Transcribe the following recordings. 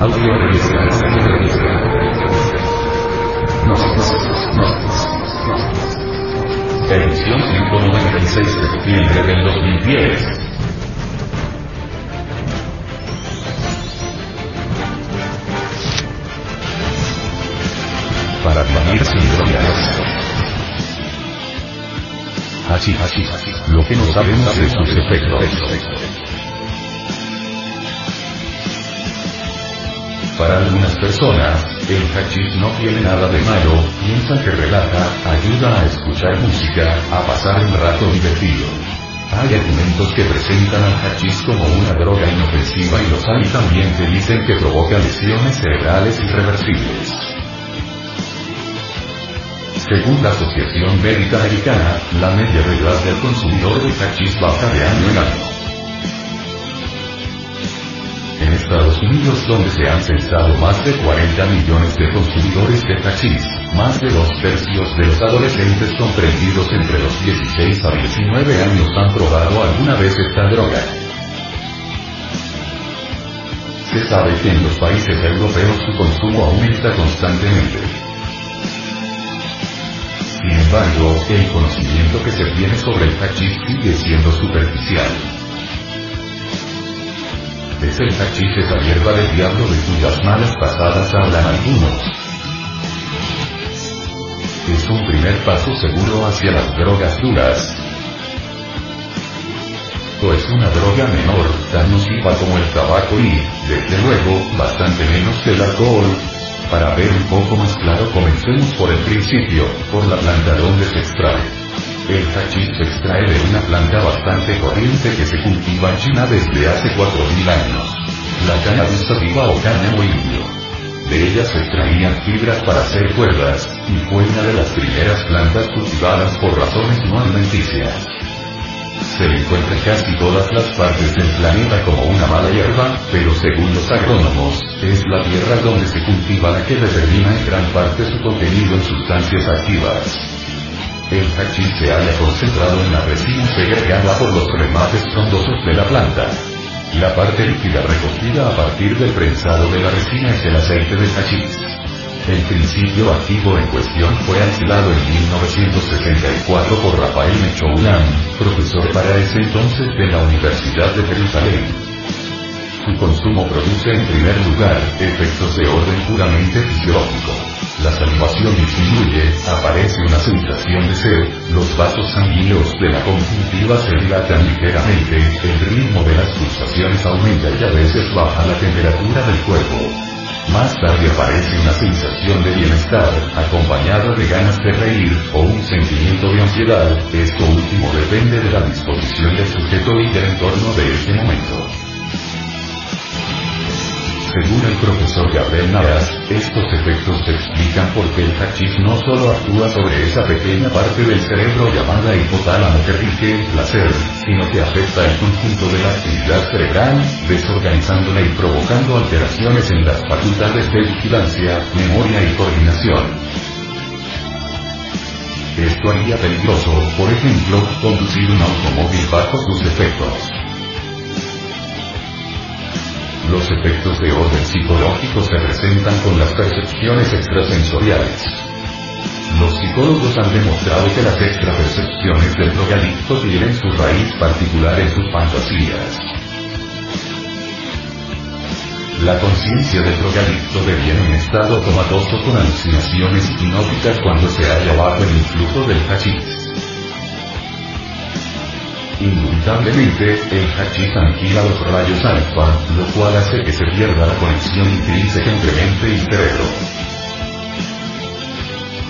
Audio. Edición 196 de septiembre del 2010. Para vivir sin drogas. Así, así. Lo que no sabemos de sus efectos. Para algunas personas, el hachís no tiene nada de malo, piensan que relaja, ayuda a escuchar música, a pasar un rato divertido. Hay argumentos que presentan al hachís como una droga inofensiva y los hay también que dicen que provoca lesiones cerebrales irreversibles. Según la Asociación Médica Americana, la media de edad del consumidor de hachís baja de año en año. Estados Unidos donde se han censado más de 40 millones de consumidores de hachís, más de dos tercios de los adolescentes comprendidos entre los 16 a 19 años han probado alguna vez esta droga. Se sabe que en los países europeos su consumo aumenta constantemente. Sin embargo, el conocimiento que se tiene sobre el hachís sigue siendo superficial. Es el hachís esa hierba del diablo de cuyas malas pasadas hablan algunos. Es un primer paso seguro hacia las drogas duras. O es una droga menor, tan nociva como el tabaco y, desde luego, bastante menos que el alcohol. Para ver un poco más claro comencemos por el principio, por la planta donde se extrae. El hachís se extrae de una planta bastante corriente que se cultiva en China desde hace 4.000 años. La cannabis sativa o cáñamo indio. De ella se extraían fibras para hacer cuerdas, y fue una de las primeras plantas cultivadas por razones no alimenticias. Se encuentra en casi todas las partes del planeta como una mala hierba, pero según los agrónomos, es la tierra donde se cultiva la que determina en gran parte su contenido en sustancias activas. El hachís se halla concentrado en la resina segregada por los remates frondosos de la planta. La parte líquida recogida a partir del prensado de la resina es el aceite de hachís. El principio activo en cuestión fue aislado en 1964 por Rafael Mechoulam, profesor para ese entonces de la Universidad de Jerusalén. Su consumo produce en primer lugar efectos de orden puramente fisiológico. La salivación disminuye, aparece una sensación de sed, los vasos sanguíneos de la conjuntiva se dilatan ligeramente, el ritmo de las pulsaciones aumenta y a veces baja la temperatura del cuerpo. Más tarde aparece una sensación de bienestar, acompañada de ganas de reír, o un sentimiento de ansiedad, esto último depende de la disposición del sujeto y del entorno de este momento. Según el profesor Gabriel Navas, estos efectos se explican porque el hachís no solo actúa sobre esa pequeña parte del cerebro llamada hipotálamo que rige el placer, sino que afecta el conjunto de la actividad cerebral, desorganizándola y provocando alteraciones en las facultades de vigilancia, memoria y coordinación. Esto haría peligroso, por ejemplo, conducir un automóvil bajo sus efectos. Los efectos de orden psicológico se presentan con las percepciones extrasensoriales. Los psicólogos han demostrado que las extrapercepciones del drogadicto tienen su raíz particular en sus fantasías. La conciencia del drogadicto deviene un estado comatoso con alucinaciones hipnóticas cuando se halla bajo el influjo del hachís. Indubitablemente, el hachís aniquila los rayos alfa, lo cual hace que se pierda la conexión intrínseca entre mente y cerebro.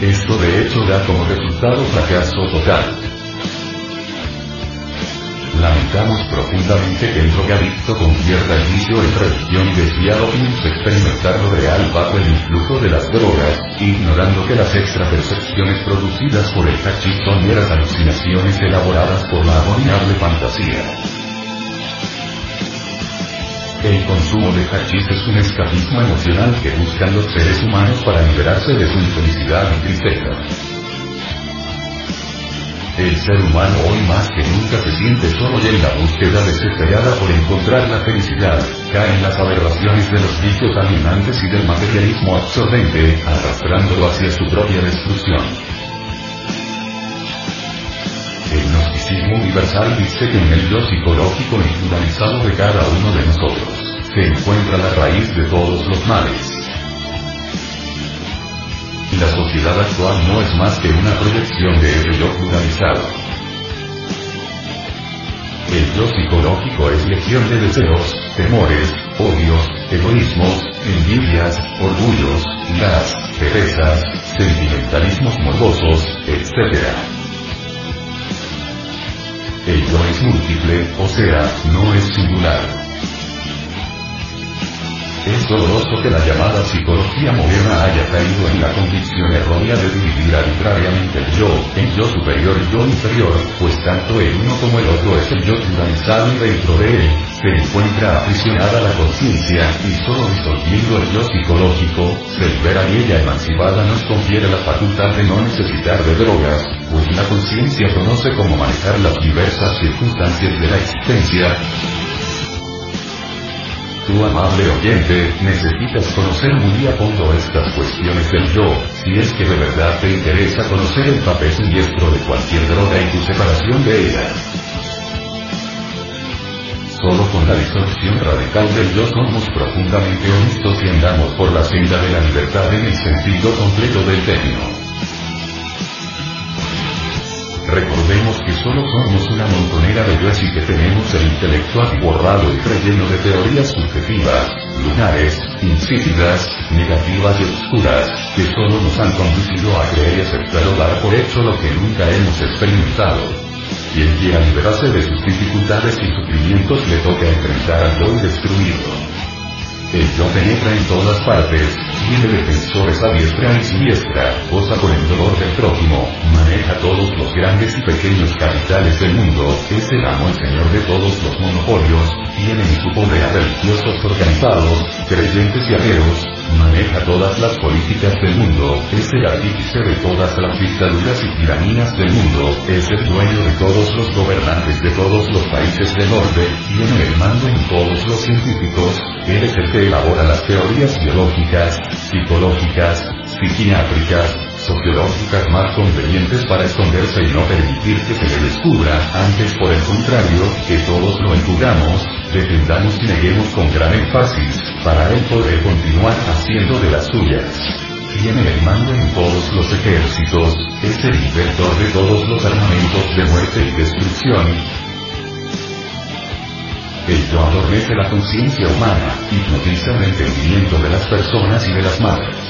Esto de hecho da como resultado fracaso total. Lamentamos profundamente que el drogadicto convierta el vicio en religión y desviado piensa experimentar lo real bajo el influjo de las drogas, ignorando que las extrapercepciones producidas por el hachís son meras alucinaciones elaboradas por la abominable fantasía. El consumo de hachís es un escapismo emocional que buscan los seres humanos para liberarse de su infelicidad y tristeza. El ser humano hoy más que nunca se siente solo y en la búsqueda desesperada por encontrar la felicidad, cae en las aberraciones de los vicios alienantes y del materialismo absorbente, arrastrándolo hacia su propia destrucción. El gnosticismo universal dice que en el yo psicológico naturalizado de cada uno de nosotros, se encuentra la raíz de todos los males. La sociedad actual no es más que una proyección de ese yo. El yo psicológico es legión de deseos, temores, odios, egoísmos, envidias, orgullos, las, perezas, sentimentalismos morbosos, etc. El yo es múltiple, o sea, no es singular. Es doloroso que la llamada psicología moderna haya caído en la condición errónea de dividir arbitrariamente el yo, en yo superior y yo inferior, pues tanto el uno como el otro es el yo pluralizado y dentro de él, se encuentra aprisionada la conciencia, y solo disolviendo el yo psicológico, libera y ella emancipada nos confiere la facultad de no necesitar de drogas, pues la conciencia conoce cómo manejar las diversas circunstancias de la existencia, tu amable oyente, necesitas conocer muy a fondo estas cuestiones del yo, si es que de verdad te interesa conocer el papel siniestro de cualquier droga y tu separación de ella. Solo con la distorsión radical del yo somos profundamente honestos y andamos por la senda de la libertad en el sentido completo del término. Recordemos que solo somos una montonera de yo y que tenemos el intelecto borrado y relleno de teorías subjetivas, lunares, insípidas, negativas y oscuras, que solo nos han conducido a creer y aceptar o dar por hecho lo que nunca hemos experimentado. Quien quiera liberarse de sus dificultades y sufrimientos le toca enfrentar al yo y destruirlo. El yo penetra en todas partes, tiene defensores a diestra y siniestra, goza con el dolor del prójimo, maneja todos los grandes y pequeños capitales del mundo, es el amo y señor de todos los monopolios, tiene en su poder a religiosos organizados, creyentes y ateos, maneja todas las políticas del mundo, es el artífice de todas las dictaduras y tiranías del mundo, es el dueño de todos los gobernantes de todos los países del norte, tiene el mando en todos los científicos, él es el que elabora las teorías biológicas, psicológicas, psiquiátricas, sociológicas más convenientes para esconderse y no permitir que se le descubra, antes por el contrario, que todos lo encubramos, defendamos y neguemos con gran énfasis, para él poder continuar haciendo de las suyas. Tiene el mando en todos los ejércitos, es el inventor de todos los armamentos de muerte y destrucción, yo adormece la conciencia humana, hipnotiza el entendimiento de las personas y de las madres.